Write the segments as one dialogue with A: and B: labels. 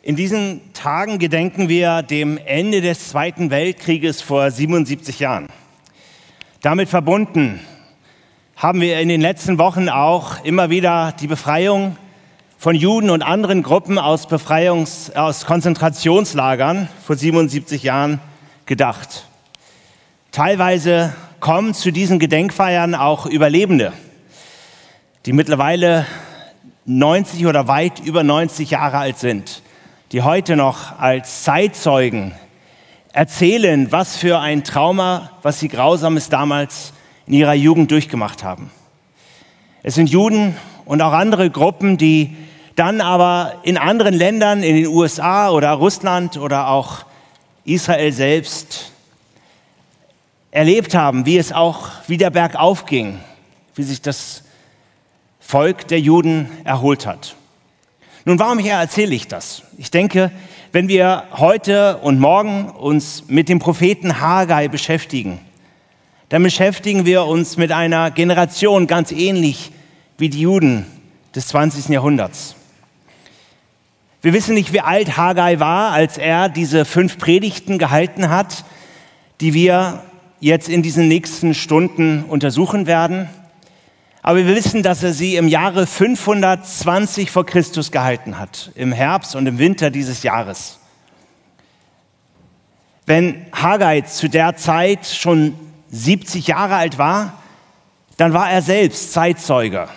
A: In diesen Tagen gedenken wir dem Ende des Zweiten Weltkrieges vor 77 Jahren. Damit verbunden haben wir in den letzten Wochen auch immer wieder die Befreiung von Juden und anderen Gruppen aus, Befreiungs-, aus Konzentrationslagern vor 77 Jahren gedacht. Teilweise kommen zu diesen Gedenkfeiern auch Überlebende, die mittlerweile 90 oder weit über 90 Jahre alt sind, die heute noch als Zeitzeugen erzählen, was für ein Trauma, was sie grausames damals in ihrer Jugend durchgemacht haben. Es sind Juden und auch andere Gruppen, die dann aber in anderen Ländern, in den USA oder Russland oder auch Israel selbst erlebt haben, wie es auch wieder bergauf ging, wie sich das Volk der Juden erholt hat. Nun, warum hier erzähle ich das? Ich denke, wenn wir heute und morgen uns mit dem Propheten Haggai beschäftigen, dann beschäftigen wir uns mit einer Generation ganz ähnlich wie die Juden des 20. Jahrhunderts. Wir wissen nicht, wie alt Haggai war, als er diese fünf Predigten gehalten hat, die wir jetzt in diesen nächsten Stunden untersuchen werden. Aber wir wissen, dass er sie im Jahre 520 vor Christus gehalten hat, im Herbst und im Winter dieses Jahres. Wenn Haggai zu der Zeit schon 70 Jahre alt war, dann war er selbst Zeitzeuger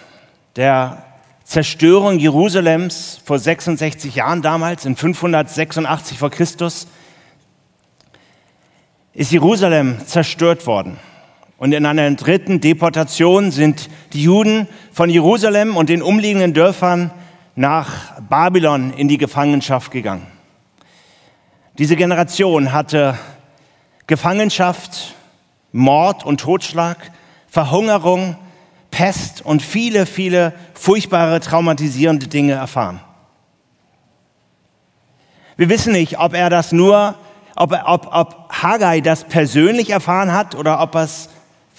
A: der Zerstörung Jerusalems vor 66 Jahren damals, in 586 vor Christus, ist Jerusalem zerstört worden. Und in einer dritten Deportation sind die Juden von Jerusalem und den umliegenden Dörfern nach Babylon in die Gefangenschaft gegangen. Diese Generation hatte Gefangenschaft, Mord und Totschlag, Verhungerung, Pest und viele, viele furchtbare, traumatisierende Dinge erfahren. Wir wissen nicht, ob er das nur, ob, ob, ob Haggai das persönlich erfahren hat oder ob er es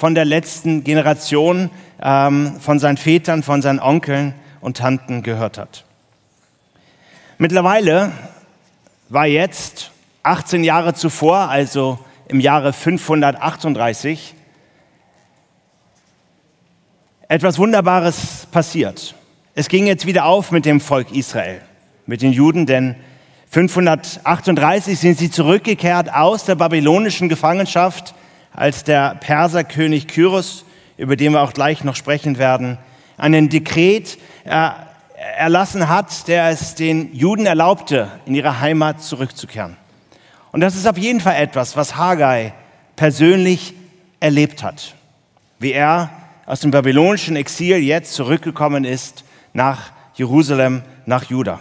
A: von der letzten Generation, ähm, von seinen Vätern, von seinen Onkeln und Tanten gehört hat. Mittlerweile war jetzt 18 Jahre zuvor, also im Jahre 538, etwas Wunderbares passiert. Es ging jetzt wieder auf mit dem Volk Israel, mit den Juden, denn 538 sind sie zurückgekehrt aus der babylonischen Gefangenschaft, als der Perserkönig Kyros, über den wir auch gleich noch sprechen werden, einen Dekret erlassen hat, der es den Juden erlaubte, in ihre Heimat zurückzukehren. Und das ist auf jeden Fall etwas, was Haggai persönlich erlebt hat, wie er aus dem babylonischen Exil jetzt zurückgekommen ist nach Jerusalem, nach Juda.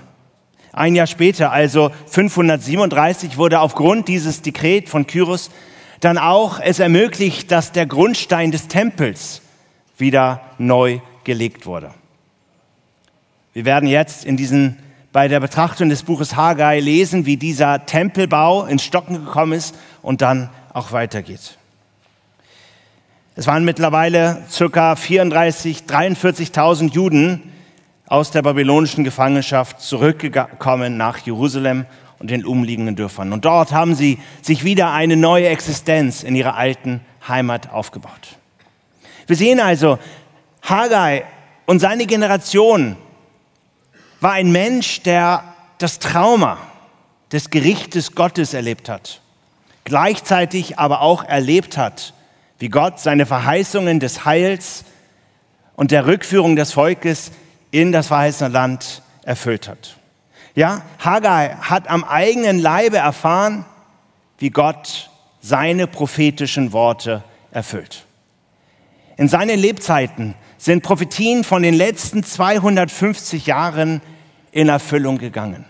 A: Ein Jahr später, also 537, wurde aufgrund dieses Dekret von Kyros dann auch es ermöglicht, dass der Grundstein des Tempels wieder neu gelegt wurde. Wir werden jetzt in diesen, bei der Betrachtung des Buches Haggai lesen, wie dieser Tempelbau ins Stocken gekommen ist und dann auch weitergeht. Es waren mittlerweile circa 34, 43.000 Juden aus der babylonischen Gefangenschaft zurückgekommen nach Jerusalem und den umliegenden Dörfern. Und dort haben sie sich wieder eine neue Existenz in ihrer alten Heimat aufgebaut. Wir sehen also, Haggai und seine Generation war ein Mensch, der das Trauma des Gerichtes Gottes erlebt hat, gleichzeitig aber auch erlebt hat, wie Gott seine Verheißungen des Heils und der Rückführung des Volkes in das verheißene Land erfüllt hat. Ja, Haggai hat am eigenen Leibe erfahren, wie Gott seine prophetischen Worte erfüllt. In seinen Lebzeiten sind Prophetien von den letzten 250 Jahren in Erfüllung gegangen.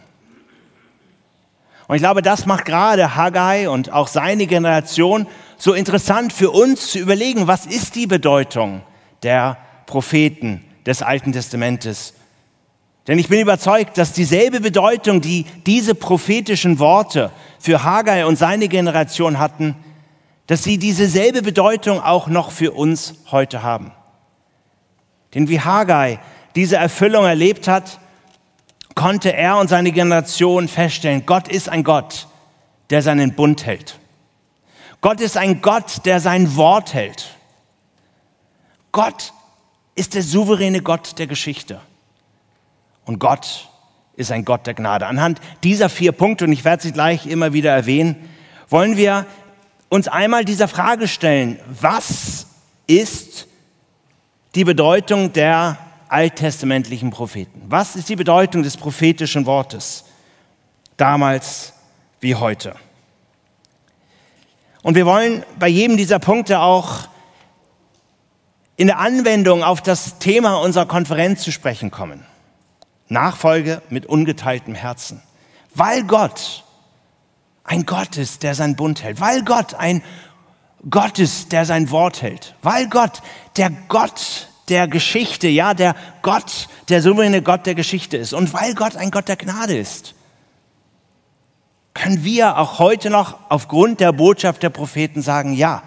A: Und ich glaube, das macht gerade Haggai und auch seine Generation so interessant für uns zu überlegen, was ist die Bedeutung der Propheten des Alten Testamentes. Denn ich bin überzeugt, dass dieselbe Bedeutung, die diese prophetischen Worte für Haggai und seine Generation hatten, dass sie dieselbe Bedeutung auch noch für uns heute haben. Denn wie Haggai diese Erfüllung erlebt hat, konnte er und seine Generation feststellen, Gott ist ein Gott, der seinen Bund hält. Gott ist ein Gott, der sein Wort hält. Gott ist der souveräne Gott der Geschichte. Und Gott ist ein Gott der Gnade. Anhand dieser vier Punkte, und ich werde sie gleich immer wieder erwähnen, wollen wir uns einmal dieser Frage stellen, was ist die Bedeutung der alttestamentlichen Propheten? Was ist die Bedeutung des prophetischen Wortes damals wie heute? Und wir wollen bei jedem dieser Punkte auch in der Anwendung auf das Thema unserer Konferenz zu sprechen kommen. Nachfolge mit ungeteiltem Herzen. Weil Gott ein Gott ist, der sein Bund hält. Weil Gott ein Gott ist, der sein Wort hält. Weil Gott der Gott der Geschichte, ja, der Gott, der souveräne Gott der Geschichte ist. Und weil Gott ein Gott der Gnade ist, können wir auch heute noch aufgrund der Botschaft der Propheten sagen, ja,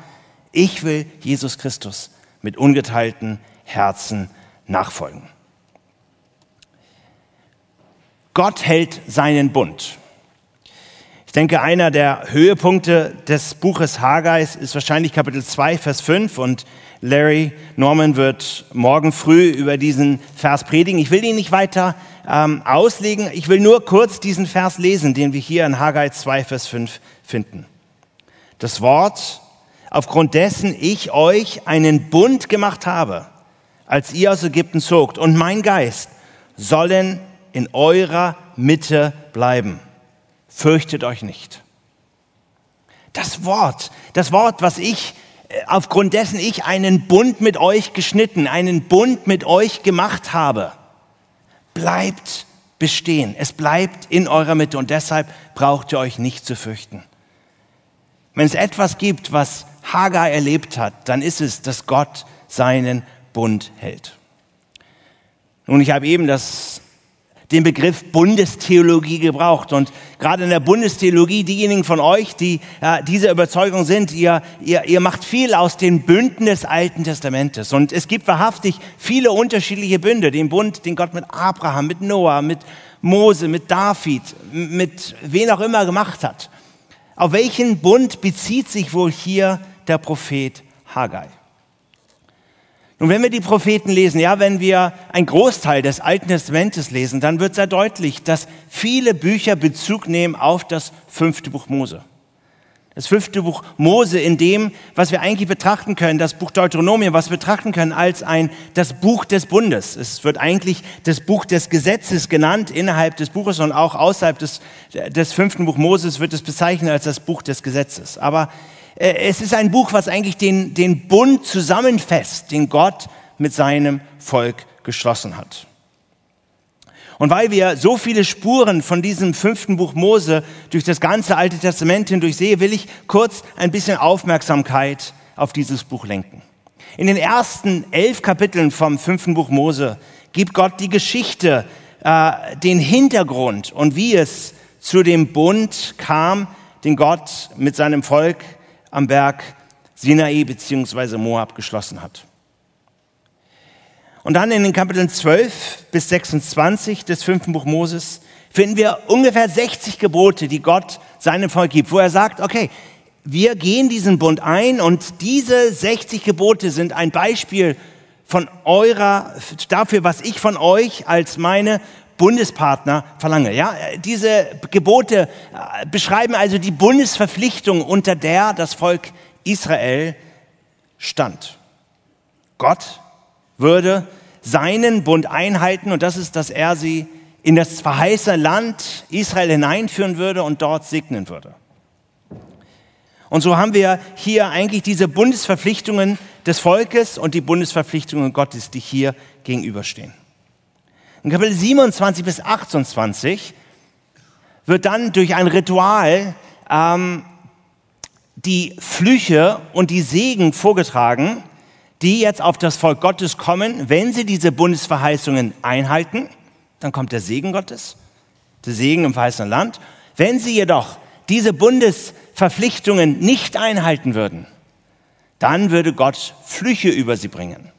A: ich will Jesus Christus mit ungeteilten Herzen nachfolgen. Gott hält seinen Bund. Ich denke, einer der Höhepunkte des Buches Haggeis ist wahrscheinlich Kapitel 2, Vers 5 und Larry Norman wird morgen früh über diesen Vers predigen. Ich will ihn nicht weiter ähm, auslegen. Ich will nur kurz diesen Vers lesen, den wir hier in Haggai 2, Vers 5 finden. Das Wort, aufgrund dessen ich euch einen Bund gemacht habe, als ihr aus Ägypten zogt, und mein Geist sollen in eurer Mitte bleiben. Fürchtet euch nicht. Das Wort, das Wort, was ich aufgrund dessen ich einen Bund mit euch geschnitten, einen Bund mit euch gemacht habe, bleibt bestehen. Es bleibt in eurer Mitte und deshalb braucht ihr euch nicht zu fürchten. Wenn es etwas gibt, was Hagar erlebt hat, dann ist es, dass Gott seinen Bund hält. Nun, ich habe eben das den Begriff Bundestheologie gebraucht. Und gerade in der Bundestheologie, diejenigen von euch, die ja, dieser Überzeugung sind, ihr, ihr, ihr macht viel aus den Bünden des Alten Testamentes. Und es gibt wahrhaftig viele unterschiedliche Bünde. Den Bund, den Gott mit Abraham, mit Noah, mit Mose, mit David, mit wen auch immer gemacht hat. Auf welchen Bund bezieht sich wohl hier der Prophet Haggai? Und wenn wir die Propheten lesen, ja, wenn wir einen Großteil des Alten Testamentes lesen, dann wird sehr deutlich, dass viele Bücher Bezug nehmen auf das fünfte Buch Mose. Das fünfte Buch Mose, in dem, was wir eigentlich betrachten können, das Buch Deuteronomium, was wir betrachten können als ein, das Buch des Bundes. Es wird eigentlich das Buch des Gesetzes genannt innerhalb des Buches und auch außerhalb des, des fünften Buch Moses wird es bezeichnet als das Buch des Gesetzes. Aber es ist ein Buch, was eigentlich den, den Bund zusammenfasst, den Gott mit seinem Volk geschlossen hat. Und weil wir so viele Spuren von diesem fünften Buch Mose durch das ganze Alte Testament hindurch sehen, will ich kurz ein bisschen Aufmerksamkeit auf dieses Buch lenken. In den ersten elf Kapiteln vom fünften Buch Mose gibt Gott die Geschichte, äh, den Hintergrund und wie es zu dem Bund kam, den Gott mit seinem Volk am Berg Sinai bzw. Moab geschlossen hat. Und dann in den Kapiteln 12 bis 26 des fünften Buch Moses finden wir ungefähr 60 Gebote, die Gott seinem Volk gibt, wo er sagt, okay, wir gehen diesen Bund ein und diese 60 Gebote sind ein Beispiel von eurer, dafür, was ich von euch als meine Bundespartner verlange. Ja, diese Gebote äh, beschreiben also die Bundesverpflichtung, unter der das Volk Israel stand. Gott würde seinen Bund einhalten und das ist, dass er sie in das verheißene Land Israel hineinführen würde und dort segnen würde. Und so haben wir hier eigentlich diese Bundesverpflichtungen des Volkes und die Bundesverpflichtungen Gottes, die hier gegenüberstehen. In Kapitel 27 bis 28 wird dann durch ein Ritual ähm, die Flüche und die Segen vorgetragen, die jetzt auf das Volk Gottes kommen, wenn sie diese Bundesverheißungen einhalten. Dann kommt der Segen Gottes, der Segen im verheißenen Land. Wenn sie jedoch diese Bundesverpflichtungen nicht einhalten würden, dann würde Gott Flüche über sie bringen.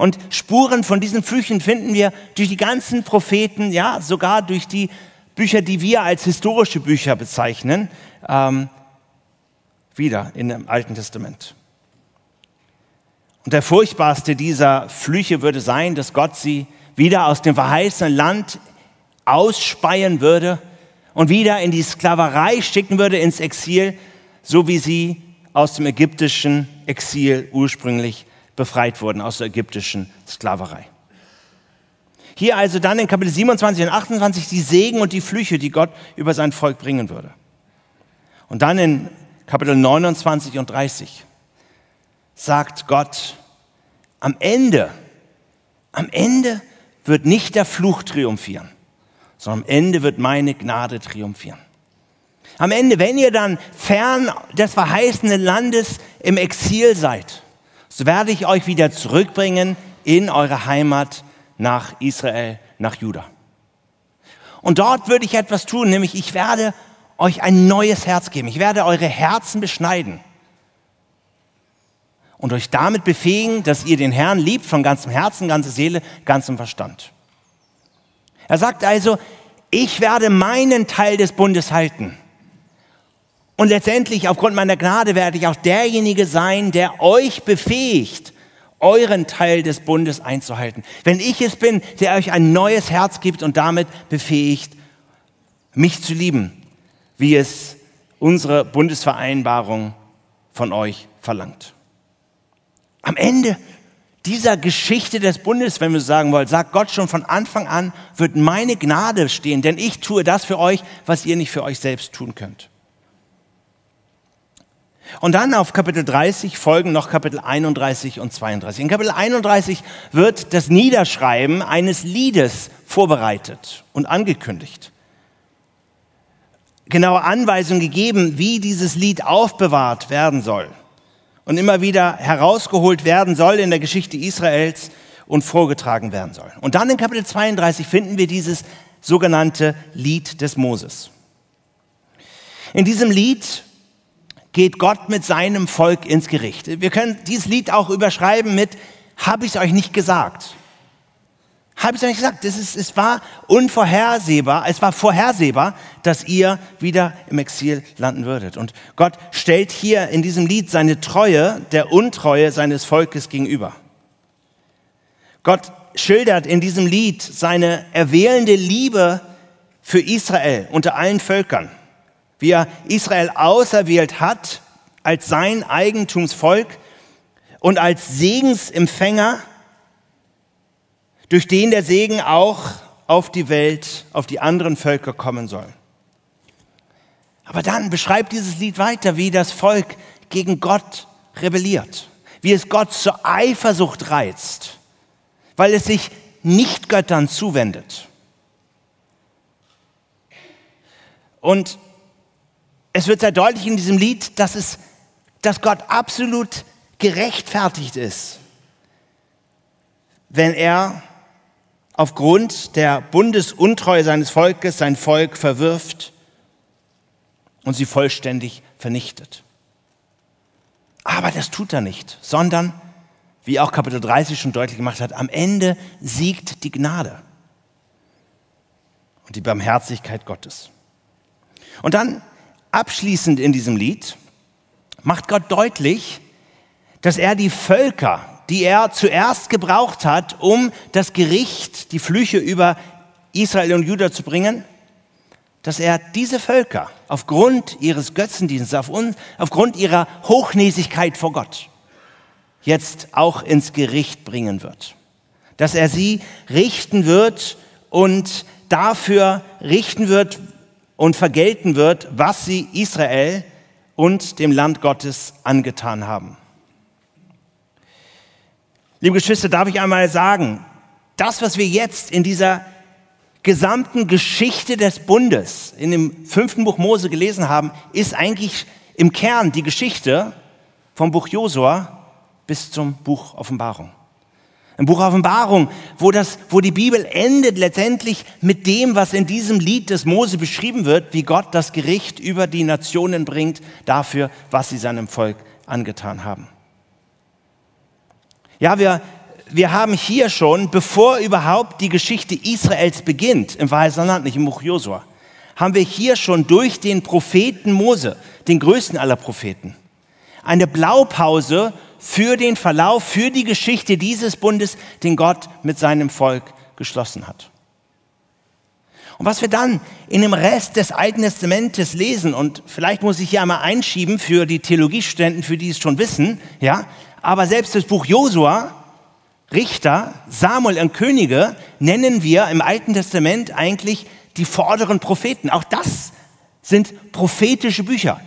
A: Und Spuren von diesen Flüchen finden wir durch die ganzen Propheten, ja, sogar durch die Bücher, die wir als historische Bücher bezeichnen, ähm, wieder in dem Alten Testament. Und der furchtbarste dieser Flüche würde sein, dass Gott sie wieder aus dem verheißenen Land ausspeien würde und wieder in die Sklaverei schicken würde, ins Exil, so wie sie aus dem ägyptischen Exil ursprünglich befreit wurden, aus der ägyptischen Sklaverei. Hier also dann in Kapitel 27 und 28 die Segen und die Flüche, die Gott über sein Volk bringen würde. Und dann in Kapitel 29 und 30 sagt Gott, am Ende, am Ende wird nicht der Fluch triumphieren, sondern am Ende wird meine Gnade triumphieren. Am Ende, wenn ihr dann fern des verheißenen Landes im Exil seid, so werde ich euch wieder zurückbringen in eure Heimat nach Israel, nach Juda. Und dort würde ich etwas tun, nämlich ich werde euch ein neues Herz geben. Ich werde eure Herzen beschneiden und euch damit befähigen, dass ihr den Herrn liebt von ganzem Herzen, ganzer Seele, ganzem Verstand. Er sagt also, ich werde meinen Teil des Bundes halten. Und letztendlich, aufgrund meiner Gnade, werde ich auch derjenige sein, der euch befähigt, euren Teil des Bundes einzuhalten. Wenn ich es bin, der euch ein neues Herz gibt und damit befähigt, mich zu lieben, wie es unsere Bundesvereinbarung von euch verlangt. Am Ende dieser Geschichte des Bundes, wenn wir sagen wollen, sagt Gott schon von Anfang an, wird meine Gnade stehen, denn ich tue das für euch, was ihr nicht für euch selbst tun könnt. Und dann auf Kapitel 30 folgen noch Kapitel 31 und 32. In Kapitel 31 wird das Niederschreiben eines Liedes vorbereitet und angekündigt. Genaue Anweisungen gegeben, wie dieses Lied aufbewahrt werden soll und immer wieder herausgeholt werden soll in der Geschichte Israels und vorgetragen werden soll. Und dann in Kapitel 32 finden wir dieses sogenannte Lied des Moses. In diesem Lied geht Gott mit seinem Volk ins Gericht. Wir können dieses Lied auch überschreiben mit, habe ich es euch nicht gesagt? Habe ich es euch nicht gesagt? Es, ist, es war unvorhersehbar, es war vorhersehbar, dass ihr wieder im Exil landen würdet. Und Gott stellt hier in diesem Lied seine Treue der Untreue seines Volkes gegenüber. Gott schildert in diesem Lied seine erwählende Liebe für Israel unter allen Völkern wie er Israel auserwählt hat als sein Eigentumsvolk und als Segensempfänger, durch den der Segen auch auf die Welt, auf die anderen Völker kommen soll. Aber dann beschreibt dieses Lied weiter, wie das Volk gegen Gott rebelliert, wie es Gott zur Eifersucht reizt, weil es sich nicht Göttern zuwendet. Und es wird sehr deutlich in diesem Lied, dass, es, dass Gott absolut gerechtfertigt ist, wenn er aufgrund der Bundesuntreue seines Volkes sein Volk verwirft und sie vollständig vernichtet. Aber das tut er nicht, sondern, wie auch Kapitel 30 schon deutlich gemacht hat, am Ende siegt die Gnade und die Barmherzigkeit Gottes. Und dann abschließend in diesem Lied macht Gott deutlich, dass er die Völker, die er zuerst gebraucht hat, um das Gericht, die Flüche über Israel und Juda zu bringen, dass er diese Völker aufgrund ihres Götzendienstes, aufgrund ihrer Hochnäsigkeit vor Gott jetzt auch ins Gericht bringen wird. Dass er sie richten wird und dafür richten wird, und vergelten wird, was sie Israel und dem Land Gottes angetan haben. Liebe Geschwister, darf ich einmal sagen, das, was wir jetzt in dieser gesamten Geschichte des Bundes in dem fünften Buch Mose gelesen haben, ist eigentlich im Kern die Geschichte vom Buch Josua bis zum Buch Offenbarung. Im Buch Offenbarung, wo, das, wo die Bibel endet letztendlich mit dem, was in diesem Lied des Mose beschrieben wird, wie Gott das Gericht über die Nationen bringt dafür, was sie seinem Volk angetan haben. Ja, wir, wir haben hier schon, bevor überhaupt die Geschichte Israels beginnt, im Verheißenen Land, nicht im Buch Josua, haben wir hier schon durch den Propheten Mose, den größten aller Propheten, eine Blaupause für den Verlauf, für die Geschichte dieses Bundes, den Gott mit seinem Volk geschlossen hat. Und was wir dann in dem Rest des Alten Testamentes lesen, und vielleicht muss ich hier einmal einschieben für die Theologiestudenten, für die es schon wissen, ja, aber selbst das Buch Josua Richter, Samuel und Könige nennen wir im Alten Testament eigentlich die vorderen Propheten. Auch das sind prophetische Bücher.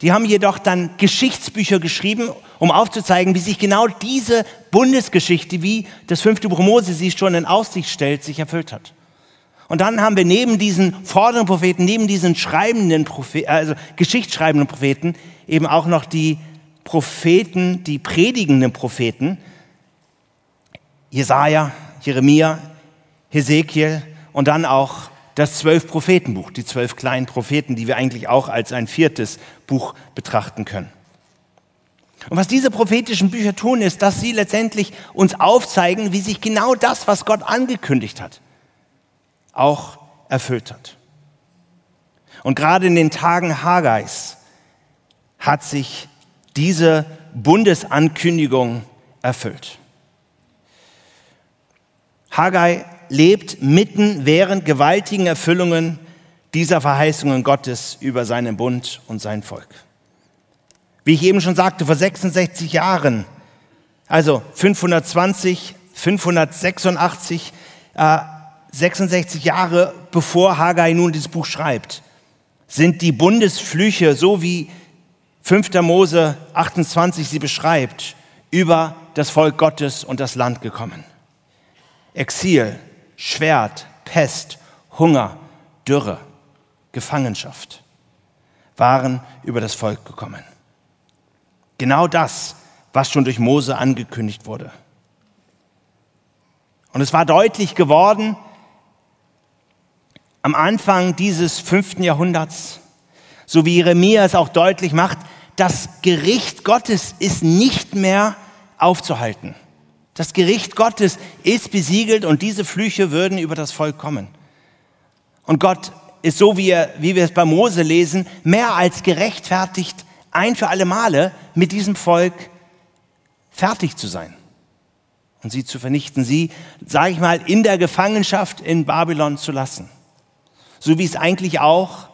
A: Die haben jedoch dann Geschichtsbücher geschrieben, um aufzuzeigen, wie sich genau diese Bundesgeschichte, wie das fünfte Buch Mose sie schon in Aussicht stellt, sich erfüllt hat. Und dann haben wir neben diesen vorderen Propheten, neben diesen schreibenden Propheten, also geschichtsschreibenden Propheten, eben auch noch die Propheten, die predigenden Propheten, Jesaja, Jeremia, Hesekiel und dann auch das zwölf Prophetenbuch, die zwölf kleinen Propheten, die wir eigentlich auch als ein viertes Buch betrachten können. Und was diese prophetischen Bücher tun, ist, dass sie letztendlich uns aufzeigen, wie sich genau das, was Gott angekündigt hat, auch erfüllt hat. Und gerade in den Tagen Hagais hat sich diese Bundesankündigung erfüllt. Haggai lebt mitten während gewaltigen Erfüllungen dieser Verheißungen Gottes über seinen Bund und sein Volk. Wie ich eben schon sagte, vor 66 Jahren, also 520, 586, äh, 66 Jahre bevor Haggai nun dieses Buch schreibt, sind die Bundesflüche, so wie 5. Mose 28 sie beschreibt, über das Volk Gottes und das Land gekommen. Exil, Schwert, Pest, Hunger, Dürre, Gefangenschaft waren über das Volk gekommen. Genau das, was schon durch Mose angekündigt wurde. Und es war deutlich geworden am Anfang dieses fünften Jahrhunderts, so wie Jeremia es auch deutlich macht, das Gericht Gottes ist nicht mehr aufzuhalten. Das Gericht Gottes ist besiegelt und diese Flüche würden über das Volk kommen. Und Gott ist so, wie, wie wir es bei Mose lesen, mehr als gerechtfertigt, ein für alle Male mit diesem Volk fertig zu sein und sie zu vernichten, sie, sage ich mal, in der Gefangenschaft in Babylon zu lassen. So wie es eigentlich auch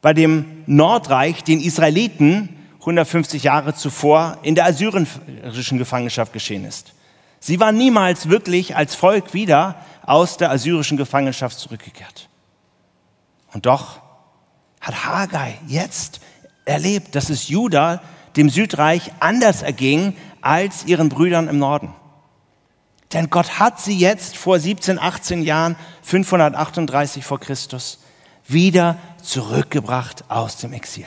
A: bei dem Nordreich den Israeliten 150 Jahre zuvor in der assyrischen Gefangenschaft geschehen ist. Sie waren niemals wirklich als Volk wieder aus der assyrischen Gefangenschaft zurückgekehrt. Und doch hat Haggai jetzt erlebt, dass es Juda, dem Südreich, anders erging als ihren Brüdern im Norden. Denn Gott hat sie jetzt vor 17, 18 Jahren, 538 vor Christus, wieder zurückgebracht aus dem Exil.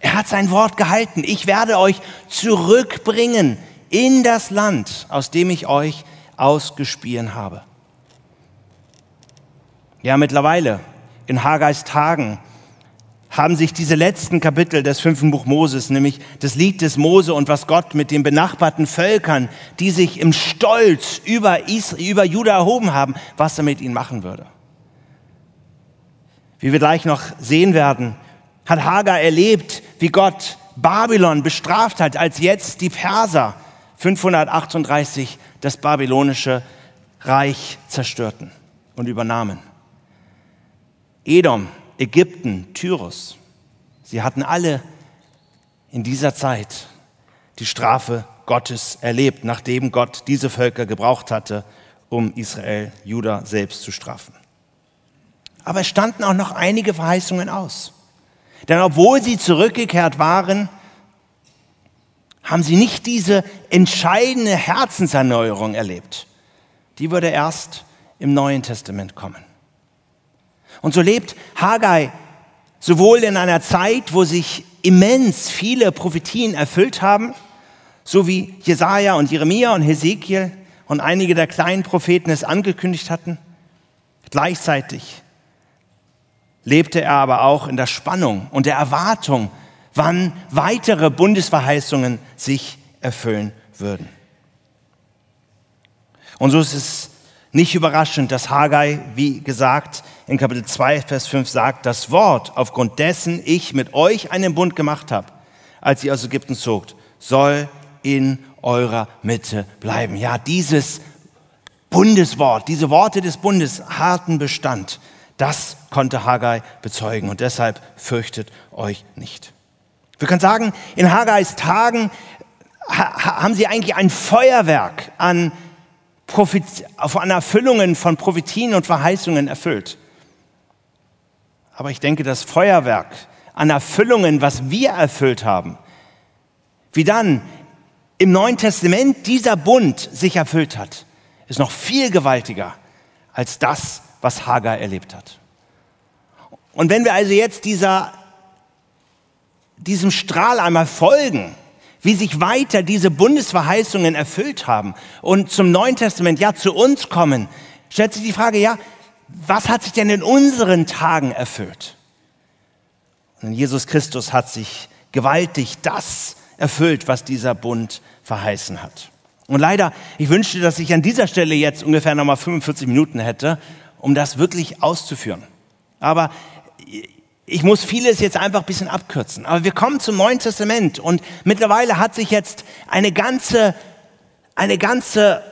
A: Er hat sein Wort gehalten. Ich werde euch zurückbringen in das Land, aus dem ich euch ausgespien habe. Ja, mittlerweile, in Hagais Tagen, haben sich diese letzten Kapitel des fünften Buch Moses, nämlich das Lied des Mose und was Gott mit den benachbarten Völkern, die sich im Stolz über, Israel, über Juda erhoben haben, was er mit ihnen machen würde. Wie wir gleich noch sehen werden, hat Hagar erlebt, wie Gott Babylon bestraft hat, als jetzt die Perser 538 das babylonische Reich zerstörten und übernahmen. Edom, Ägypten, Tyrus, sie hatten alle in dieser Zeit die Strafe Gottes erlebt, nachdem Gott diese Völker gebraucht hatte, um Israel, Juda selbst zu strafen. Aber es standen auch noch einige Verheißungen aus. Denn obwohl sie zurückgekehrt waren, haben sie nicht diese entscheidende Herzenserneuerung erlebt. Die würde erst im Neuen Testament kommen. Und so lebt Haggai sowohl in einer Zeit, wo sich immens viele Prophetien erfüllt haben, so wie Jesaja und Jeremia und Hesekiel und einige der kleinen Propheten es angekündigt hatten, gleichzeitig lebte er aber auch in der Spannung und der Erwartung, wann weitere Bundesverheißungen sich erfüllen würden. Und so ist es nicht überraschend, dass Haggai, wie gesagt, in Kapitel 2, Vers 5 sagt, das Wort, aufgrund dessen ich mit euch einen Bund gemacht habe, als ihr aus Ägypten zogt, soll in eurer Mitte bleiben. Ja, dieses Bundeswort, diese Worte des Bundes harten Bestand. Das konnte Haggai bezeugen und deshalb fürchtet euch nicht. Wir können sagen, in Haggais Tagen haben sie eigentlich ein Feuerwerk an, Prophet an Erfüllungen von Prophetien und Verheißungen erfüllt. Aber ich denke, das Feuerwerk an Erfüllungen, was wir erfüllt haben, wie dann im Neuen Testament dieser Bund sich erfüllt hat, ist noch viel gewaltiger als das, was Hagar erlebt hat. Und wenn wir also jetzt dieser, diesem Strahl einmal folgen, wie sich weiter diese Bundesverheißungen erfüllt haben und zum Neuen Testament, ja, zu uns kommen, stellt sich die Frage, ja, was hat sich denn in unseren Tagen erfüllt? Und Jesus Christus hat sich gewaltig das erfüllt, was dieser Bund verheißen hat. Und leider, ich wünschte, dass ich an dieser Stelle jetzt ungefähr nochmal 45 Minuten hätte, um das wirklich auszuführen. Aber ich muss vieles jetzt einfach ein bisschen abkürzen. Aber wir kommen zum Neuen Testament und mittlerweile hat sich jetzt eine ganze, eine ganze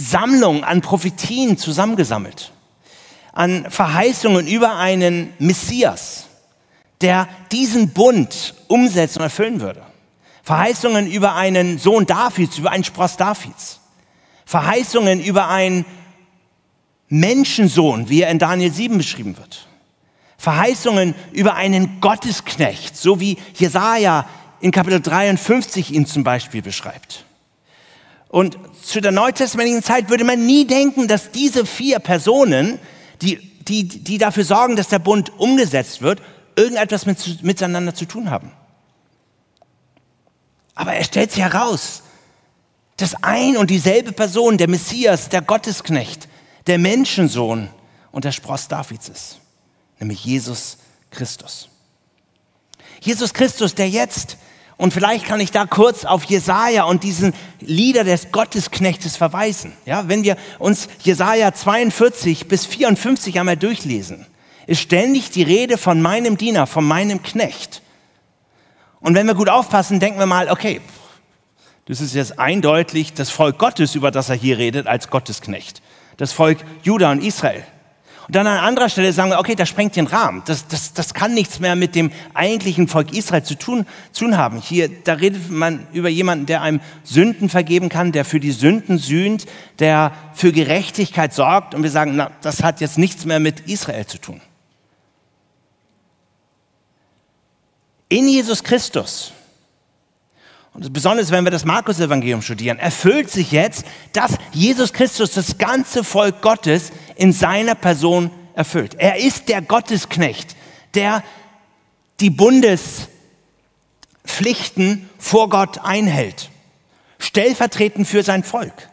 A: Sammlung an Prophetien zusammengesammelt. An Verheißungen über einen Messias, der diesen Bund umsetzen und erfüllen würde. Verheißungen über einen Sohn Davids, über einen Spross Davids. Verheißungen über einen Menschensohn, wie er in Daniel 7 beschrieben wird. Verheißungen über einen Gottesknecht, so wie Jesaja in Kapitel 53 ihn zum Beispiel beschreibt. Und zu der neutestamentlichen Zeit würde man nie denken, dass diese vier Personen, die, die, die dafür sorgen, dass der Bund umgesetzt wird, irgendetwas mit, miteinander zu tun haben. Aber er stellt sich heraus, dass ein und dieselbe Person, der Messias, der Gottesknecht, der Menschensohn und der Spross Davids ist, nämlich Jesus Christus. Jesus Christus, der jetzt, und vielleicht kann ich da kurz auf Jesaja und diesen Lieder des Gottesknechtes verweisen. Ja, wenn wir uns Jesaja 42 bis 54 einmal durchlesen, ist ständig die Rede von meinem Diener, von meinem Knecht. Und wenn wir gut aufpassen, denken wir mal, okay, das ist jetzt eindeutig das Volk Gottes, über das er hier redet, als Gottesknecht. Das Volk Juda und Israel. Und dann an anderer Stelle sagen wir, okay, das sprengt den Rahmen. Das, das, das kann nichts mehr mit dem eigentlichen Volk Israel zu tun, tun haben. Hier, da redet man über jemanden, der einem Sünden vergeben kann, der für die Sünden sühnt, der für Gerechtigkeit sorgt. Und wir sagen, na, das hat jetzt nichts mehr mit Israel zu tun. in Jesus Christus, und besonders wenn wir das Markus-Evangelium studieren, erfüllt sich jetzt, dass Jesus Christus das ganze Volk Gottes in seiner Person erfüllt. Er ist der Gottesknecht, der die Bundespflichten vor Gott einhält, stellvertretend für sein Volk.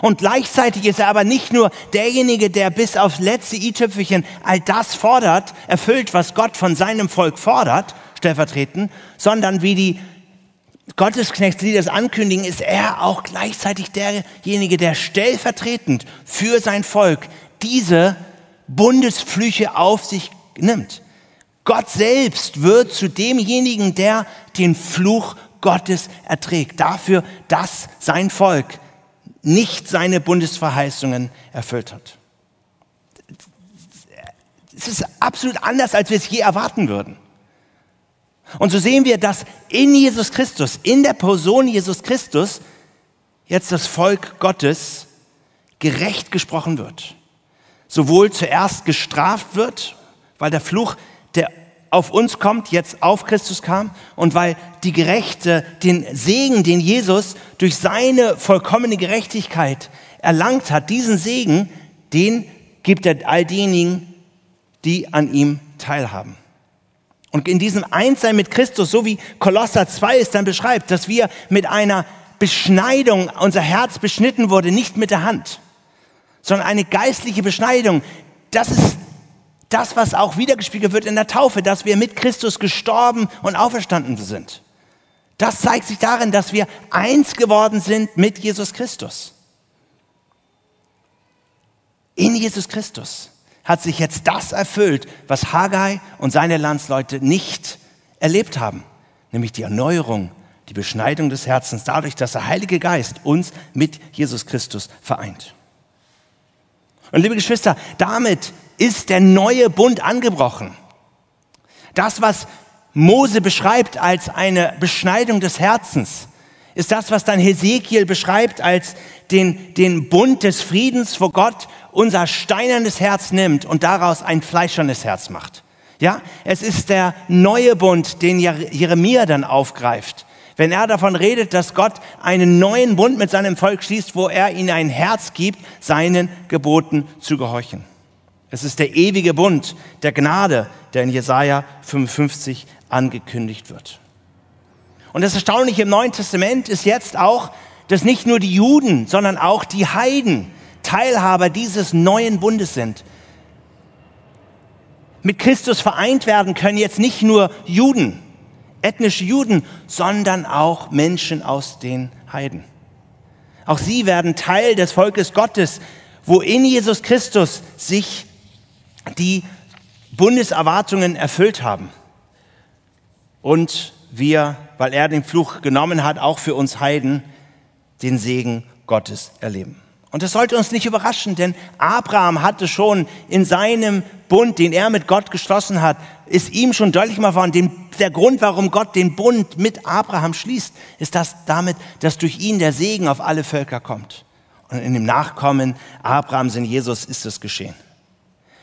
A: Und gleichzeitig ist er aber nicht nur derjenige, der bis aufs letzte i-Tüpfelchen all das fordert, erfüllt, was Gott von seinem Volk fordert, stellvertretend, sondern wie die Gottesknechtslieder das ankündigen, ist er auch gleichzeitig derjenige, der stellvertretend für sein Volk diese Bundesflüche auf sich nimmt. Gott selbst wird zu demjenigen, der den Fluch Gottes erträgt, dafür, dass sein Volk nicht seine Bundesverheißungen erfüllt hat. Es ist absolut anders, als wir es je erwarten würden. Und so sehen wir, dass in Jesus Christus, in der Person Jesus Christus, jetzt das Volk Gottes gerecht gesprochen wird. Sowohl zuerst gestraft wird, weil der Fluch, der auf uns kommt, jetzt auf Christus kam und weil die Gerechte den Segen, den Jesus durch seine vollkommene Gerechtigkeit erlangt hat, diesen Segen, den gibt er all denjenigen, die an ihm teilhaben. Und in diesem Einssein mit Christus, so wie Kolosser 2 es dann beschreibt, dass wir mit einer Beschneidung, unser Herz beschnitten wurde, nicht mit der Hand, sondern eine geistliche Beschneidung. Das ist das, was auch wiedergespiegelt wird in der Taufe, dass wir mit Christus gestorben und auferstanden sind. Das zeigt sich darin, dass wir eins geworden sind mit Jesus Christus. In Jesus Christus hat sich jetzt das erfüllt, was Haggai und seine Landsleute nicht erlebt haben, nämlich die Erneuerung, die Beschneidung des Herzens, dadurch, dass der Heilige Geist uns mit Jesus Christus vereint. Und liebe Geschwister, damit ist der neue Bund angebrochen. Das, was Mose beschreibt als eine Beschneidung des Herzens, ist das, was dann Hesekiel beschreibt als den, den Bund des Friedens, wo Gott unser steinernes Herz nimmt und daraus ein fleischernes Herz macht. Ja, es ist der neue Bund, den Jeremia dann aufgreift. Wenn er davon redet, dass Gott einen neuen Bund mit seinem Volk schließt, wo er ihnen ein Herz gibt, seinen Geboten zu gehorchen. Es ist der ewige Bund der Gnade, der in Jesaja 55 angekündigt wird. Und das Erstaunliche im Neuen Testament ist jetzt auch, dass nicht nur die Juden, sondern auch die Heiden Teilhaber dieses neuen Bundes sind. Mit Christus vereint werden können jetzt nicht nur Juden, ethnische Juden, sondern auch Menschen aus den Heiden. Auch sie werden Teil des Volkes Gottes, wo in Jesus Christus sich die Bundeserwartungen erfüllt haben. Und wir, weil er den Fluch genommen hat, auch für uns Heiden, den Segen Gottes erleben. Und das sollte uns nicht überraschen, denn Abraham hatte schon in seinem Bund, den er mit Gott geschlossen hat, ist ihm schon deutlich mal geworden, den, der Grund, warum Gott den Bund mit Abraham schließt, ist das damit, dass durch ihn der Segen auf alle Völker kommt. Und in dem Nachkommen Abrahams in Jesus ist es geschehen.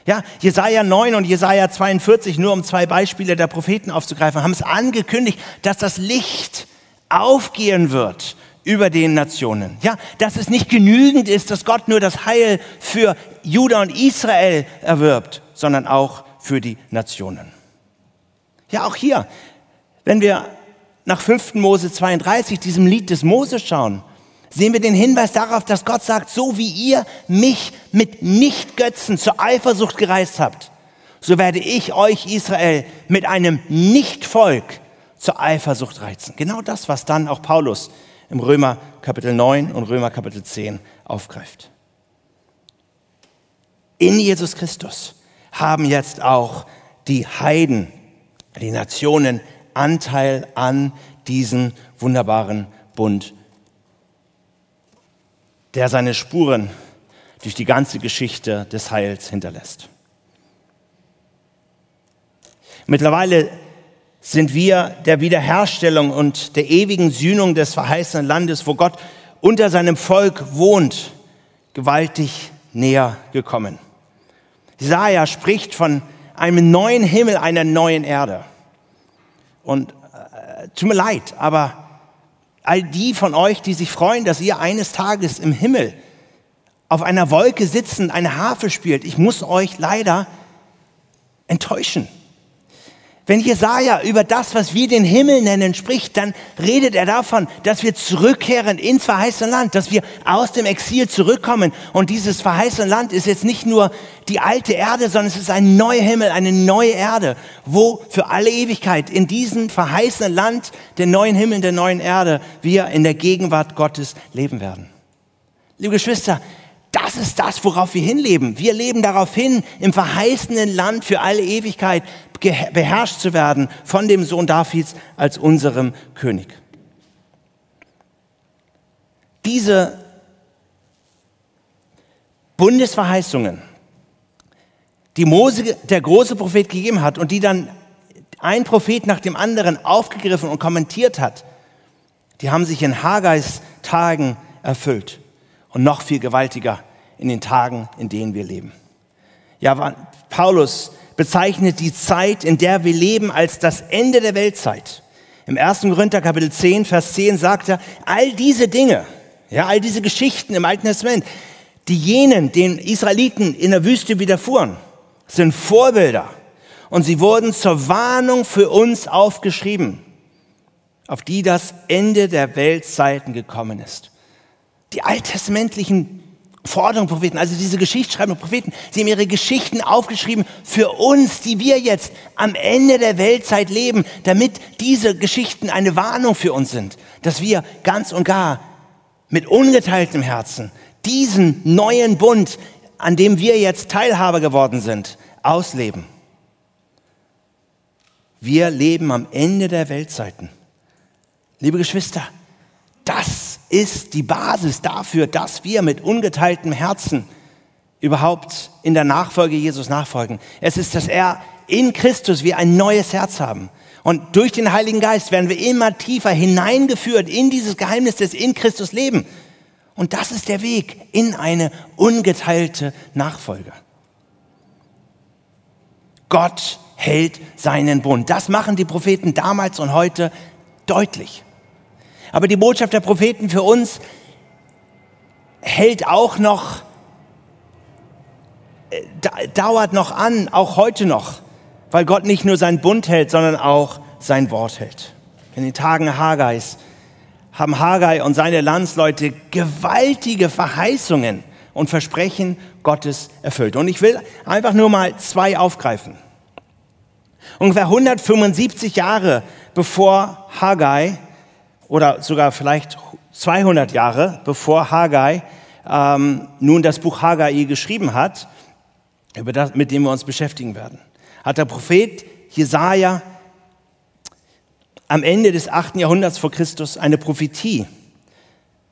A: Ja, Jesaja 9 und Jesaja 42, nur um zwei Beispiele der Propheten aufzugreifen, haben es angekündigt, dass das Licht aufgehen wird über den Nationen. Ja, dass es nicht genügend ist, dass Gott nur das Heil für Juda und Israel erwirbt, sondern auch für die Nationen. Ja, auch hier, wenn wir nach 5. Mose 32, diesem Lied des Mose schauen, sehen wir den Hinweis darauf, dass Gott sagt, so wie ihr mich mit Nichtgötzen zur Eifersucht gereist habt, so werde ich euch Israel mit einem Nichtvolk zur Eifersucht reizen. Genau das, was dann auch Paulus im Römer Kapitel 9 und Römer Kapitel 10 aufgreift. In Jesus Christus haben jetzt auch die Heiden, die Nationen Anteil an diesem wunderbaren Bund, der seine Spuren durch die ganze Geschichte des Heils hinterlässt. Mittlerweile sind wir der Wiederherstellung und der ewigen Sühnung des verheißenen Landes, wo Gott unter seinem Volk wohnt, gewaltig näher gekommen. Jesaja spricht von einem neuen Himmel, einer neuen Erde. Und äh, tut mir leid, aber all die von euch, die sich freuen, dass ihr eines Tages im Himmel auf einer Wolke sitzend eine Harfe spielt, ich muss euch leider enttäuschen. Wenn Jesaja über das, was wir den Himmel nennen, spricht, dann redet er davon, dass wir zurückkehren ins verheißene Land, dass wir aus dem Exil zurückkommen. Und dieses verheißene Land ist jetzt nicht nur die alte Erde, sondern es ist ein neuer Himmel, eine neue Erde, wo für alle Ewigkeit in diesem verheißenen Land, der neuen Himmel, der neuen Erde, wir in der Gegenwart Gottes leben werden. Liebe Geschwister, das ist das, worauf wir hinleben. Wir leben darauf hin, im verheißenen Land für alle Ewigkeit beherrscht zu werden von dem Sohn Davids als unserem König. Diese Bundesverheißungen, die Mose, der große Prophet, gegeben hat und die dann ein Prophet nach dem anderen aufgegriffen und kommentiert hat, die haben sich in Hagais Tagen erfüllt und noch viel gewaltiger in den Tagen, in denen wir leben. Ja, Paulus bezeichnet die Zeit, in der wir leben, als das Ende der Weltzeit. Im 1. Korinther Kapitel 10, Vers 10 sagt er, all diese Dinge, ja, all diese Geschichten im Alten Testament, die jenen, den Israeliten in der Wüste widerfuhren, sind Vorbilder. Und sie wurden zur Warnung für uns aufgeschrieben, auf die das Ende der Weltzeiten gekommen ist. Die alttestamentlichen Forderungen Propheten, also diese geschichtsschreibenden Propheten, sie haben ihre Geschichten aufgeschrieben für uns, die wir jetzt am Ende der Weltzeit leben, damit diese Geschichten eine Warnung für uns sind, dass wir ganz und gar mit ungeteiltem Herzen diesen neuen Bund an dem wir jetzt Teilhaber geworden sind, ausleben. Wir leben am Ende der Weltzeiten. Liebe Geschwister, das ist die Basis dafür, dass wir mit ungeteiltem Herzen überhaupt in der Nachfolge Jesus nachfolgen. Es ist, dass er in Christus wir ein neues Herz haben. Und durch den Heiligen Geist werden wir immer tiefer hineingeführt in dieses Geheimnis des in Christus Leben. Und das ist der Weg in eine ungeteilte Nachfolge. Gott hält seinen Bund. Das machen die Propheten damals und heute deutlich. Aber die Botschaft der Propheten für uns hält auch noch, äh, dauert noch an, auch heute noch weil Gott nicht nur seinen Bund hält, sondern auch sein Wort hält. In den Tagen Hagais haben Hagai und seine Landsleute gewaltige Verheißungen und Versprechen Gottes erfüllt. Und ich will einfach nur mal zwei aufgreifen. Ungefähr 175 Jahre bevor Haggai oder sogar vielleicht 200 Jahre bevor Haggai ähm, nun das Buch Haggai geschrieben hat, über das, mit dem wir uns beschäftigen werden hat der Prophet Jesaja am Ende des 8. Jahrhunderts vor Christus eine Prophetie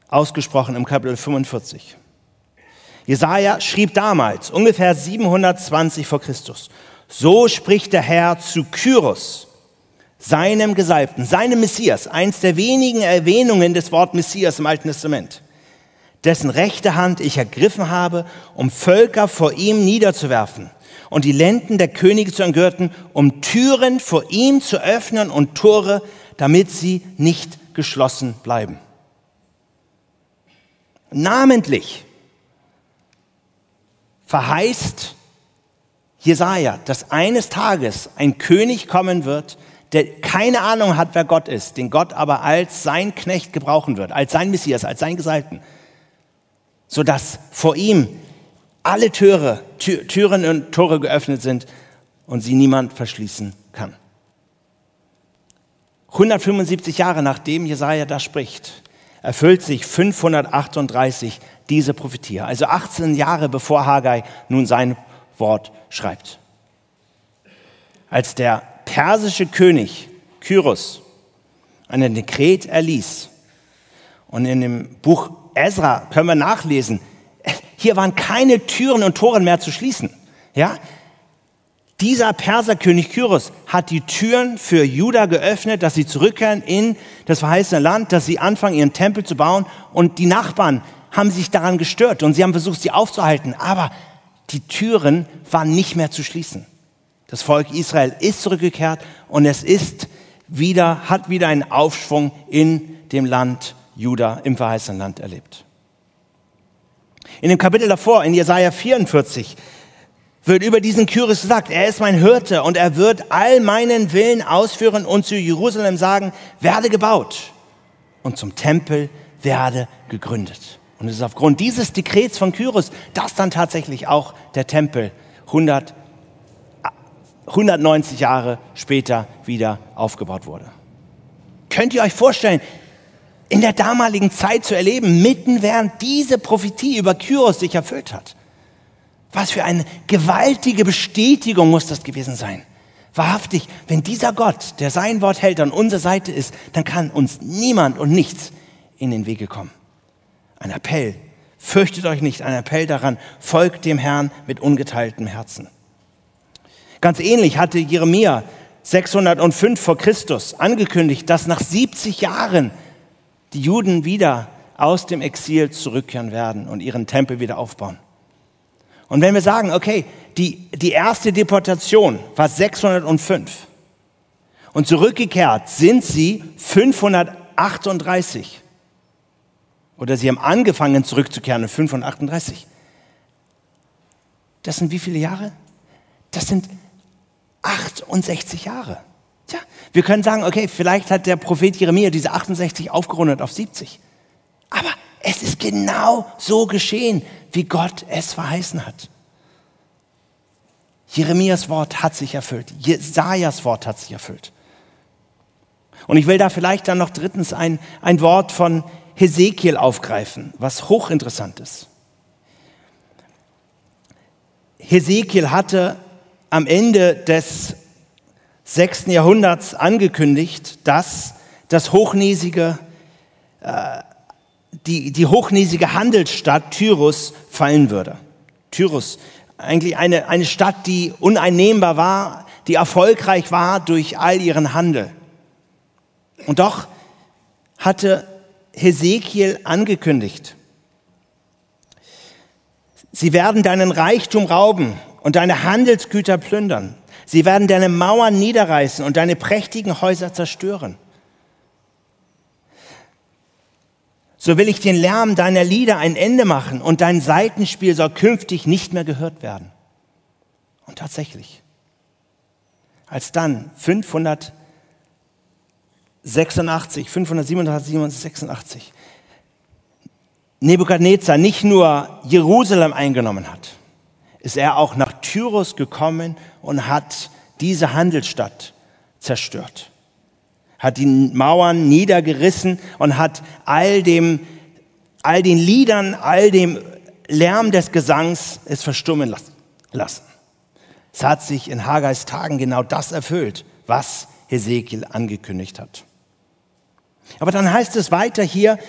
A: ausgesprochen im Kapitel 45. Jesaja schrieb damals, ungefähr 720 vor Christus, so spricht der Herr zu Kyros, seinem Gesalbten, seinem Messias, eins der wenigen Erwähnungen des Wort Messias im Alten Testament, dessen rechte Hand ich ergriffen habe, um Völker vor ihm niederzuwerfen und die Lenden der Könige zu entgürten, um Türen vor ihm zu öffnen und Tore, damit sie nicht geschlossen bleiben. Namentlich verheißt Jesaja, dass eines Tages ein König kommen wird, der keine Ahnung hat, wer Gott ist, den Gott aber als sein Knecht gebrauchen wird, als sein Messias, als sein Gesalten, sodass vor ihm alle Türe, Tür, Türen und Tore geöffnet sind und sie niemand verschließen kann. 175 Jahre nachdem Jesaja das spricht, erfüllt sich 538 diese Prophetie. Also 18 Jahre bevor Haggai nun sein Wort schreibt. Als der persische König Kyros einen Dekret erließ und in dem Buch Ezra können wir nachlesen, hier waren keine Türen und Toren mehr zu schließen. Ja? Dieser Perserkönig Kyros hat die Türen für Juda geöffnet, dass sie zurückkehren in das verheißene Land, dass sie anfangen, ihren Tempel zu bauen. Und die Nachbarn haben sich daran gestört und sie haben versucht, sie aufzuhalten. Aber die Türen waren nicht mehr zu schließen. Das Volk Israel ist zurückgekehrt und es ist wieder, hat wieder einen Aufschwung in dem Land Juda, im verheißenen Land erlebt. In dem Kapitel davor, in Jesaja 44, wird über diesen Kyros gesagt, er ist mein Hirte und er wird all meinen Willen ausführen und zu Jerusalem sagen, werde gebaut und zum Tempel werde gegründet. Und es ist aufgrund dieses Dekrets von Kyros, dass dann tatsächlich auch der Tempel 100, 190 Jahre später wieder aufgebaut wurde. Könnt ihr euch vorstellen, in der damaligen Zeit zu erleben, mitten während diese Prophetie über Kyros sich erfüllt hat. Was für eine gewaltige Bestätigung muss das gewesen sein. Wahrhaftig, wenn dieser Gott, der sein Wort hält, an unserer Seite ist, dann kann uns niemand und nichts in den Wege kommen. Ein Appell. Fürchtet euch nicht, ein Appell daran, folgt dem Herrn mit ungeteiltem Herzen. Ganz ähnlich hatte Jeremia 605 vor Christus angekündigt, dass nach 70 Jahren die Juden wieder aus dem Exil zurückkehren werden und ihren Tempel wieder aufbauen. Und wenn wir sagen, okay, die, die erste Deportation war 605 und zurückgekehrt sind sie 538 oder sie haben angefangen zurückzukehren in 538. Das sind wie viele Jahre? Das sind 68 Jahre. Tja, wir können sagen, okay, vielleicht hat der Prophet Jeremia diese 68 aufgerundet auf 70. Aber es ist genau so geschehen, wie Gott es verheißen hat. Jeremias Wort hat sich erfüllt. Jesajas Wort hat sich erfüllt. Und ich will da vielleicht dann noch drittens ein, ein Wort von Hesekiel aufgreifen, was hochinteressant ist. Hesekiel hatte am Ende des sechsten Jahrhunderts angekündigt, dass das hochnäsige, äh, die, die hochnäsige Handelsstadt Tyrus fallen würde. Tyrus, eigentlich eine, eine Stadt, die uneinnehmbar war, die erfolgreich war durch all ihren Handel. Und doch hatte Hesekiel angekündigt, sie werden deinen Reichtum rauben und deine Handelsgüter plündern. Sie werden deine Mauern niederreißen und deine prächtigen Häuser zerstören. So will ich den Lärm deiner Lieder ein Ende machen und dein Seitenspiel soll künftig nicht mehr gehört werden. Und tatsächlich, als dann 586, 587, 586 Nebukadnezar nicht nur Jerusalem eingenommen hat, ist er auch nach Tyrus gekommen und hat diese Handelsstadt zerstört. Hat die Mauern niedergerissen und hat all dem, all den Liedern, all dem Lärm des Gesangs es verstummen lassen. Es hat sich in Hagais Tagen genau das erfüllt, was Hesekiel angekündigt hat. Aber dann heißt es weiter hier,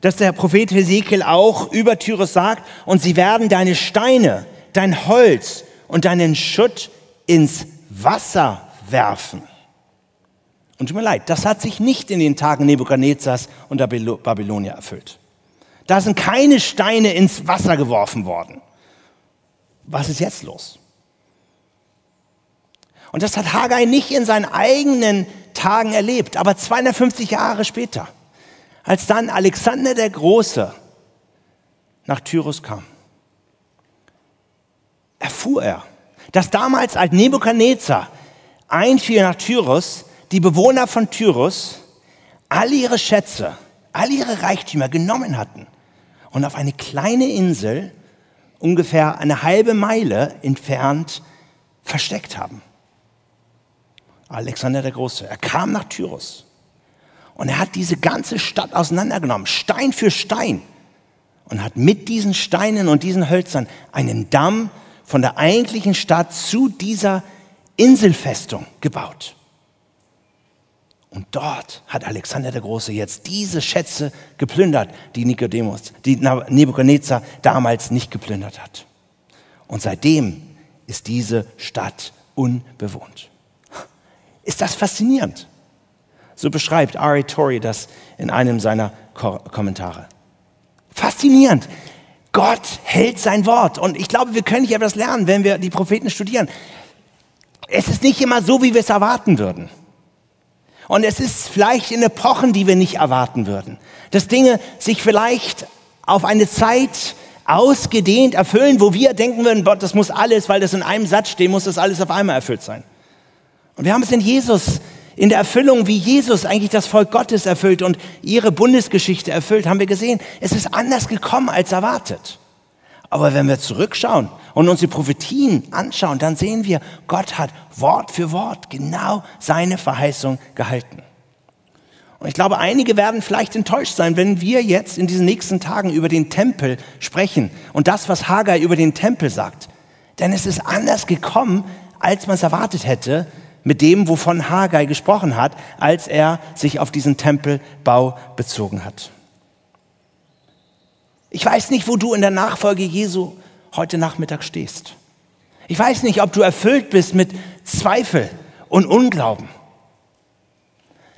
A: dass der Prophet Hesekiel auch über Tyrus sagt, und sie werden deine Steine, dein Holz und deinen Schutt ins Wasser werfen. Und tut mir leid, das hat sich nicht in den Tagen Nebukadnezars und der Babylonier erfüllt. Da sind keine Steine ins Wasser geworfen worden. Was ist jetzt los? Und das hat Haggai nicht in seinen eigenen Tagen erlebt, aber 250 Jahre später, als dann Alexander der Große nach Tyrus kam erfuhr er, dass damals als Nebukadnezar einfiel nach Tyrus, die Bewohner von Tyrus all ihre Schätze, all ihre Reichtümer genommen hatten und auf eine kleine Insel ungefähr eine halbe Meile entfernt versteckt haben. Alexander der Große, er kam nach Tyrus und er hat diese ganze Stadt auseinandergenommen, Stein für Stein und hat mit diesen Steinen und diesen Hölzern einen Damm von der eigentlichen Stadt zu dieser Inselfestung gebaut. Und dort hat Alexander der Große jetzt diese Schätze geplündert, die Nikodemus, die Nebukadnezar damals nicht geplündert hat. Und seitdem ist diese Stadt unbewohnt. Ist das faszinierend? So beschreibt Ari Tori das in einem seiner Kommentare. Faszinierend. Gott hält sein Wort. Und ich glaube, wir können hier etwas lernen, wenn wir die Propheten studieren. Es ist nicht immer so, wie wir es erwarten würden. Und es ist vielleicht in Epochen, die wir nicht erwarten würden. Dass Dinge sich vielleicht auf eine Zeit ausgedehnt erfüllen, wo wir denken würden, Gott, das muss alles, weil das in einem Satz steht, muss das alles auf einmal erfüllt sein. Und wir haben es in Jesus in der Erfüllung, wie Jesus eigentlich das Volk Gottes erfüllt und ihre Bundesgeschichte erfüllt, haben wir gesehen, es ist anders gekommen als erwartet. Aber wenn wir zurückschauen und uns die Prophetien anschauen, dann sehen wir, Gott hat Wort für Wort genau seine Verheißung gehalten. Und ich glaube, einige werden vielleicht enttäuscht sein, wenn wir jetzt in diesen nächsten Tagen über den Tempel sprechen und das, was Haggai über den Tempel sagt. Denn es ist anders gekommen, als man es erwartet hätte mit dem, wovon Haggai gesprochen hat, als er sich auf diesen Tempelbau bezogen hat. Ich weiß nicht, wo du in der Nachfolge Jesu heute Nachmittag stehst. Ich weiß nicht, ob du erfüllt bist mit Zweifel und Unglauben.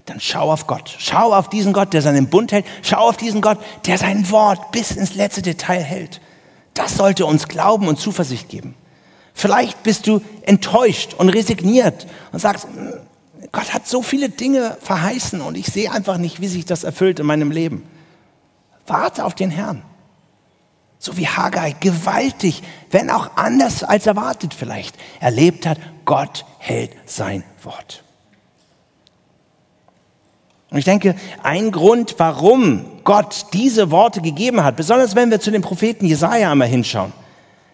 A: Dann schau auf Gott. Schau auf diesen Gott, der seinen Bund hält. Schau auf diesen Gott, der sein Wort bis ins letzte Detail hält. Das sollte uns Glauben und Zuversicht geben. Vielleicht bist du enttäuscht und resigniert und sagst, hm, Gott hat so viele Dinge verheißen und ich sehe einfach nicht, wie sich das erfüllt in meinem Leben. Warte auf den Herrn. So wie Haggai gewaltig, wenn auch anders als erwartet vielleicht, erlebt hat, Gott hält sein Wort. Und ich denke, ein Grund, warum Gott diese Worte gegeben hat, besonders wenn wir zu dem Propheten Jesaja einmal hinschauen,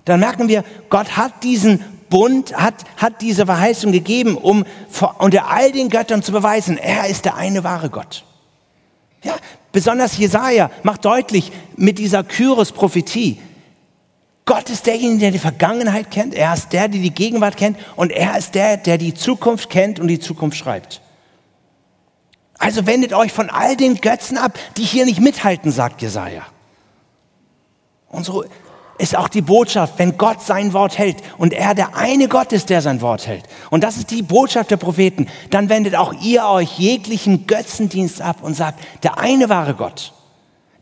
A: dann merken wir, Gott hat diesen Bund, hat, hat diese Verheißung gegeben, um unter all den Göttern zu beweisen, er ist der eine wahre Gott. Ja, besonders Jesaja macht deutlich mit dieser Kyros-Prophetie, Gott ist derjenige, der die Vergangenheit kennt, er ist der, der die Gegenwart kennt und er ist der, der die Zukunft kennt und die Zukunft schreibt. Also wendet euch von all den Götzen ab, die hier nicht mithalten, sagt Jesaja. So ist auch die Botschaft, wenn Gott sein Wort hält und er der eine Gott ist, der sein Wort hält. Und das ist die Botschaft der Propheten. Dann wendet auch ihr euch jeglichen Götzendienst ab und sagt, der eine wahre Gott,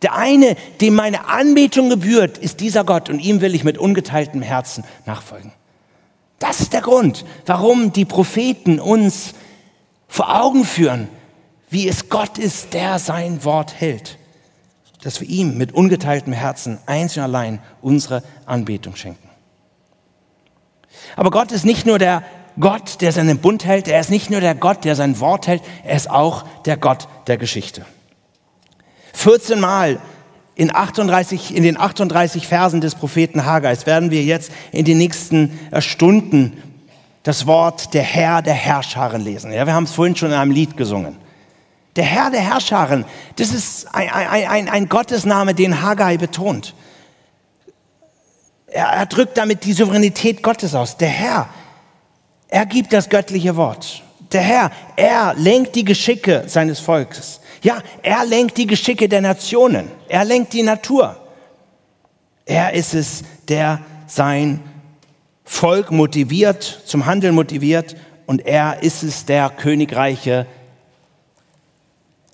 A: der eine, dem meine Anbetung gebührt, ist dieser Gott und ihm will ich mit ungeteiltem Herzen nachfolgen. Das ist der Grund, warum die Propheten uns vor Augen führen, wie es Gott ist, der sein Wort hält dass wir ihm mit ungeteiltem Herzen einzig und allein unsere Anbetung schenken. Aber Gott ist nicht nur der Gott, der seinen Bund hält, er ist nicht nur der Gott, der sein Wort hält, er ist auch der Gott der Geschichte. 14 Mal in, 38, in den 38 Versen des Propheten Haggai werden wir jetzt in den nächsten äh, Stunden das Wort der Herr der Herrscharen lesen. Ja, wir haben es vorhin schon in einem Lied gesungen. Der Herr der Herrscharen, das ist ein, ein, ein, Gottesname, den Haggai betont. Er, er drückt damit die Souveränität Gottes aus. Der Herr, er gibt das göttliche Wort. Der Herr, er lenkt die Geschicke seines Volkes. Ja, er lenkt die Geschicke der Nationen. Er lenkt die Natur. Er ist es, der sein Volk motiviert, zum Handeln motiviert und er ist es, der Königreiche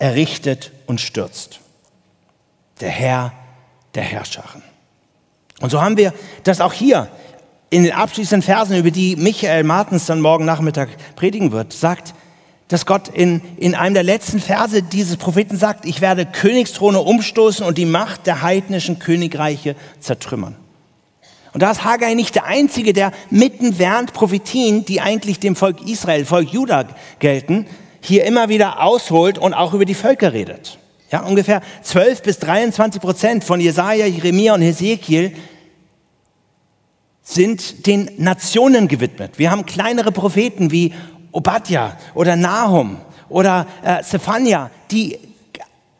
A: errichtet und stürzt. Der Herr der Herrscharen. Und so haben wir das auch hier in den abschließenden Versen, über die Michael Martens dann morgen Nachmittag predigen wird, sagt, dass Gott in, in einem der letzten Verse dieses Propheten sagt, ich werde Königsthrone umstoßen und die Macht der heidnischen Königreiche zertrümmern. Und da ist Haggai nicht der Einzige, der mitten während Prophetien, die eigentlich dem Volk Israel, Volk Juda gelten, hier immer wieder ausholt und auch über die Völker redet. Ja, ungefähr 12 bis 23 Prozent von Jesaja, Jeremia und Hesekiel sind den Nationen gewidmet. Wir haben kleinere Propheten wie Obadja oder Nahum oder äh, Zephania, die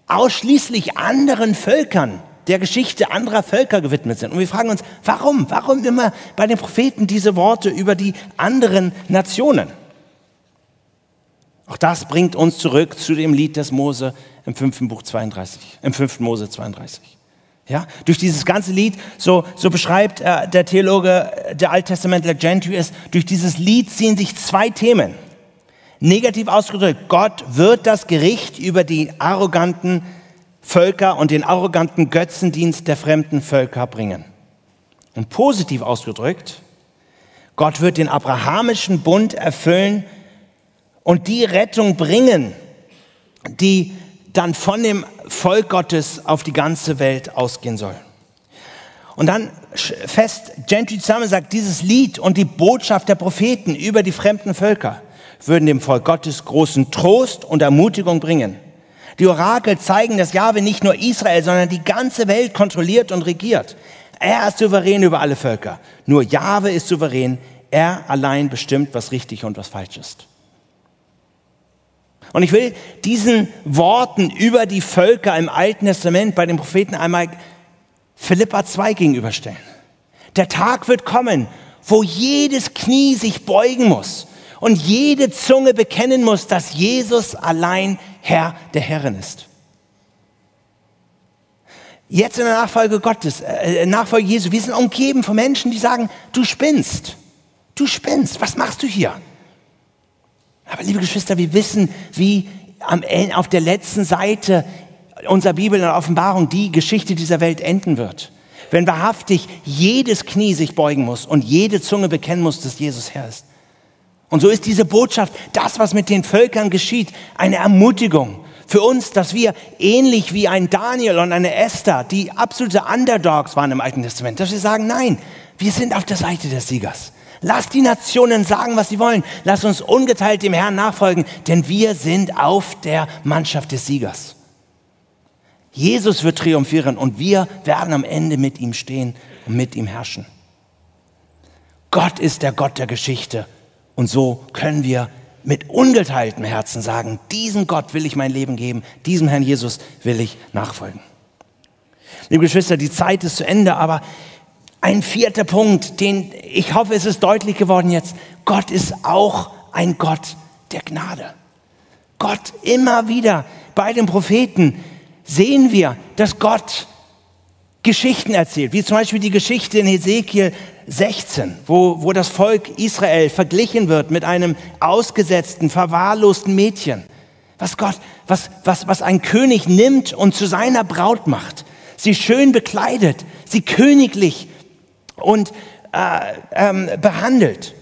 A: ausschließlich anderen Völkern, der Geschichte anderer Völker gewidmet sind. Und wir fragen uns, warum? Warum immer bei den Propheten diese Worte über die anderen Nationen? Auch das bringt uns zurück zu dem Lied des Mose im fünften Buch 32, im fünften Mose 32. Ja, durch dieses ganze Lied, so, so beschreibt äh, der Theologe, äh, der Alttestamentler Gentry es, durch dieses Lied ziehen sich zwei Themen. Negativ ausgedrückt, Gott wird das Gericht über die arroganten Völker und den arroganten Götzendienst der fremden Völker bringen. Und positiv ausgedrückt, Gott wird den abrahamischen Bund erfüllen und die Rettung bringen, die dann von dem Volk Gottes auf die ganze Welt ausgehen soll. Und dann fest Gentry zusammen sagt, dieses Lied und die Botschaft der Propheten über die fremden Völker würden dem Volk Gottes großen Trost und Ermutigung bringen. Die Orakel zeigen, dass Jahwe nicht nur Israel, sondern die ganze Welt kontrolliert und regiert. Er ist souverän über alle Völker. Nur Jahwe ist souverän. Er allein bestimmt, was richtig und was falsch ist. Und ich will diesen Worten über die Völker im Alten Testament bei den Propheten einmal Philippa 2 gegenüberstellen. Der Tag wird kommen, wo jedes Knie sich beugen muss und jede Zunge bekennen muss, dass Jesus allein Herr der Herren ist. Jetzt in der Nachfolge Gottes, äh, Nachfolge Jesu, wir sind umgeben von Menschen, die sagen, du spinnst, du spinnst, was machst du hier? Aber liebe Geschwister, wir wissen, wie am, auf der letzten Seite unserer Bibel und Offenbarung die Geschichte dieser Welt enden wird. Wenn wahrhaftig jedes Knie sich beugen muss und jede Zunge bekennen muss, dass Jesus Herr ist. Und so ist diese Botschaft, das, was mit den Völkern geschieht, eine Ermutigung für uns, dass wir ähnlich wie ein Daniel und eine Esther, die absolute Underdogs waren im Alten Testament, dass wir sagen, nein, wir sind auf der Seite des Siegers. Lass die Nationen sagen, was sie wollen. Lass uns ungeteilt dem Herrn nachfolgen, denn wir sind auf der Mannschaft des Siegers. Jesus wird triumphieren und wir werden am Ende mit ihm stehen und mit ihm herrschen. Gott ist der Gott der Geschichte und so können wir mit ungeteiltem Herzen sagen, diesem Gott will ich mein Leben geben, diesem Herrn Jesus will ich nachfolgen. Liebe Geschwister, die Zeit ist zu Ende, aber Ein vierter Punkt, den ich hoffe, es ist deutlich geworden jetzt. Gott ist auch ein Gott der Gnade. Gott immer wieder bei den Propheten sehen wir, dass Gott Geschichten erzählt, wie zum Beispiel die Geschichte in Hesekiel 16, wo, wo das Volk Israel verglichen wird mit einem ausgesetzten, verwahrlosten Mädchen. Was Gott, was, was, was ein König nimmt und zu seiner Braut macht. Sie schön bekleidet, sie königlich und äh, ähm, behandelt.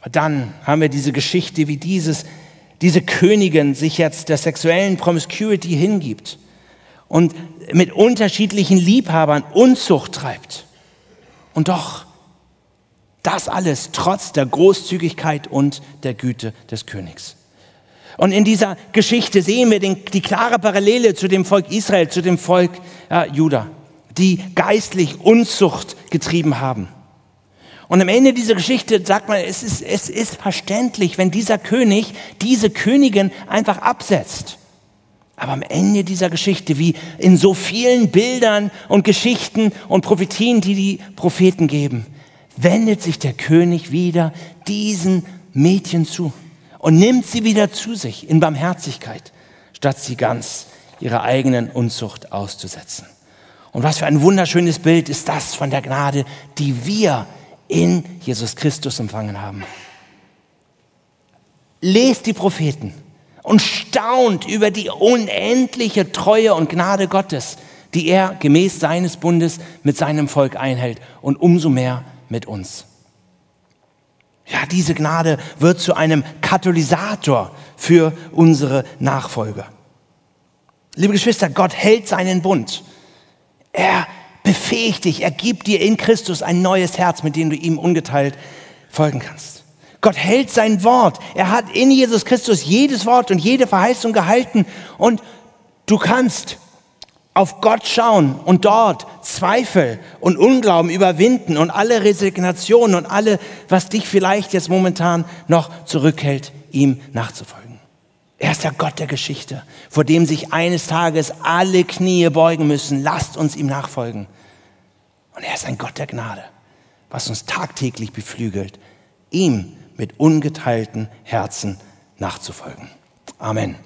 A: Aber dann haben wir diese Geschichte, wie dieses, diese Königin sich jetzt der sexuellen Promiscuity hingibt und mit unterschiedlichen Liebhabern Unzucht treibt. Und doch, das alles trotz der Großzügigkeit und der Güte des Königs. Und in dieser Geschichte sehen wir den, die klare Parallele zu dem Volk Israel, zu dem Volk äh, Juda, die geistlich Unzucht getrieben haben. Und am Ende dieser Geschichte sagt man, es ist, es ist verständlich, wenn dieser König diese Königin einfach absetzt. Aber am Ende dieser Geschichte, wie in so vielen Bildern und Geschichten und Prophetien, die die Propheten geben, wendet sich der König wieder diesen Mädchen zu und nimmt sie wieder zu sich in Barmherzigkeit, statt sie ganz ihrer eigenen Unzucht auszusetzen. Und was für ein wunderschönes Bild ist das von der Gnade, die wir in Jesus Christus empfangen haben. Lest die Propheten und staunt über die unendliche Treue und Gnade Gottes, die er gemäß seines Bundes mit seinem Volk einhält und umso mehr mit uns. Ja, diese Gnade wird zu einem Katalysator für unsere Nachfolger. Liebe Geschwister, Gott hält seinen Bund. Er befähigt dich, er gibt dir in Christus ein neues Herz, mit dem du ihm ungeteilt folgen kannst. Gott hält sein Wort. Er hat in Jesus Christus jedes Wort und jede Verheißung gehalten. Und du kannst auf Gott schauen und dort Zweifel und Unglauben überwinden und alle Resignationen und alle, was dich vielleicht jetzt momentan noch zurückhält, ihm nachzufolgen. Er ist der Gott der Geschichte, vor dem sich eines Tages alle Knie beugen müssen. Lasst uns ihm nachfolgen. Und er ist ein Gott der Gnade, was uns tagtäglich beflügelt, ihm mit ungeteilten Herzen nachzufolgen. Amen.